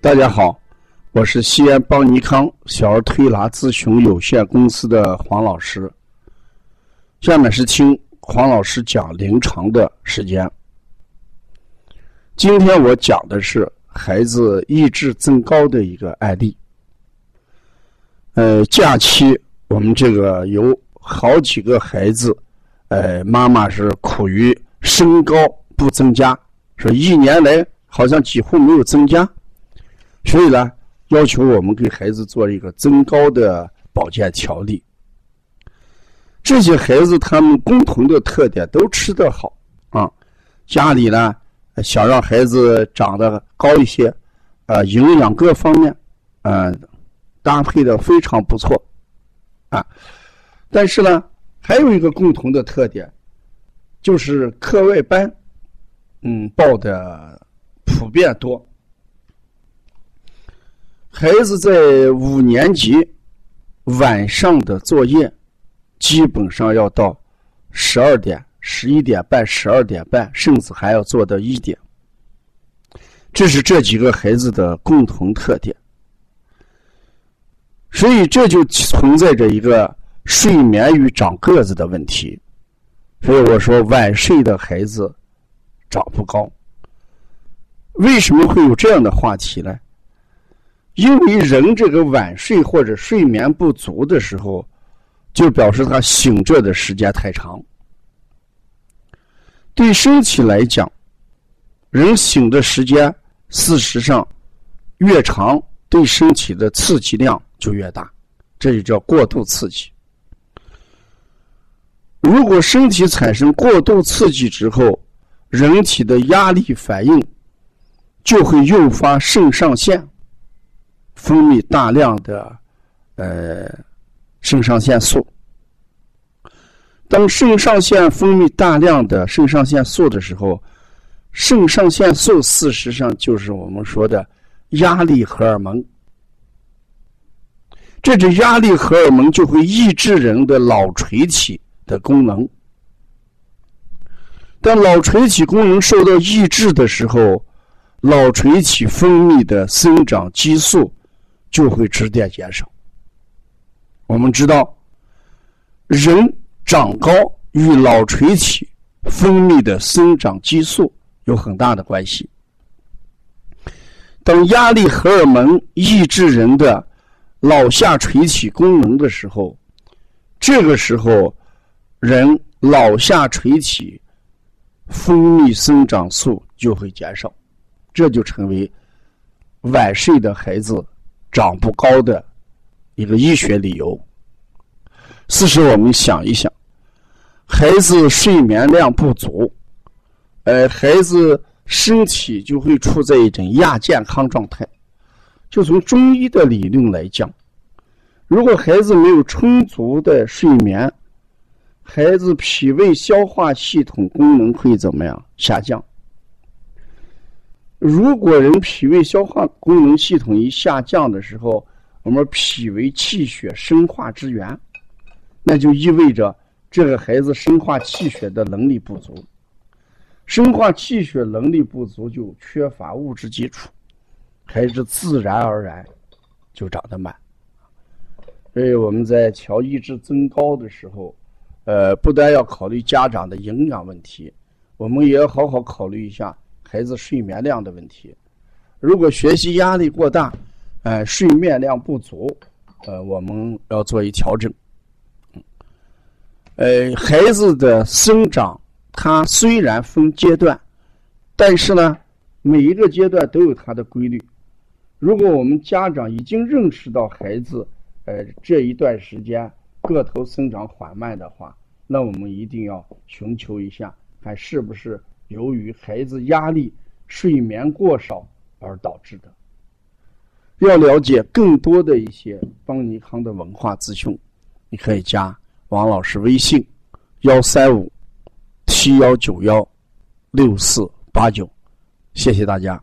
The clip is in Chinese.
大家好，我是西安邦尼康小儿推拿咨询有限公司的黄老师。下面是听黄老师讲临床的时间。今天我讲的是孩子意志增高的一个案例。呃，假期我们这个有好几个孩子，呃，妈妈是苦于身高不增加，说一年来好像几乎没有增加。所以呢，要求我们给孩子做一个增高的保健调理。这些孩子他们共同的特点都吃得好啊，家里呢想让孩子长得高一些，啊，营养各方面，嗯，搭配的非常不错，啊，但是呢，还有一个共同的特点，就是课外班，嗯，报的普遍多。孩子在五年级晚上的作业，基本上要到十二点、十一点半、十二点半，甚至还要做到一点。这是这几个孩子的共同特点，所以这就存在着一个睡眠与长个子的问题。所以我说，晚睡的孩子长不高。为什么会有这样的话题呢？因为人这个晚睡或者睡眠不足的时候，就表示他醒着的时间太长。对身体来讲，人醒的时间事实上越长，对身体的刺激量就越大，这就叫过度刺激。如果身体产生过度刺激之后，人体的压力反应就会诱发肾上腺。分泌大量的呃肾上腺素。当肾上腺分泌大量的肾上腺素的时候，肾上腺素事实上就是我们说的压力荷尔蒙。这种压力荷尔蒙就会抑制人的脑垂体的功能。当脑垂体功能受到抑制的时候，脑垂体分泌的生长激素。就会直接减少。我们知道，人长高与脑垂体分泌的生长激素有很大的关系。当压力荷尔蒙抑制人的脑下垂体功能的时候，这个时候人脑下垂体分泌生长素就会减少，这就成为晚睡的孩子。长不高的一个医学理由。事实，我们想一想，孩子睡眠量不足，呃，孩子身体就会处在一种亚健康状态。就从中医的理论来讲，如果孩子没有充足的睡眠，孩子脾胃消化系统功能会怎么样下降？如果人脾胃消化功能系统一下降的时候，我们脾为气血生化之源，那就意味着这个孩子生化气血的能力不足，生化气血能力不足就缺乏物质基础，孩子自然而然就长得慢。所以我们在调意志增高的时候，呃，不但要考虑家长的营养问题，我们也要好好考虑一下。孩子睡眠量的问题，如果学习压力过大，呃，睡眠量不足，呃，我们要做一调整。呃，孩子的生长，它虽然分阶段，但是呢，每一个阶段都有它的规律。如果我们家长已经认识到孩子，呃，这一段时间个头生长缓慢的话，那我们一定要寻求一下，看是不是。由于孩子压力、睡眠过少而导致的。要了解更多的一些邦尼康的文化资讯，你可以加王老师微信：幺三五七幺九幺六四八九。谢谢大家。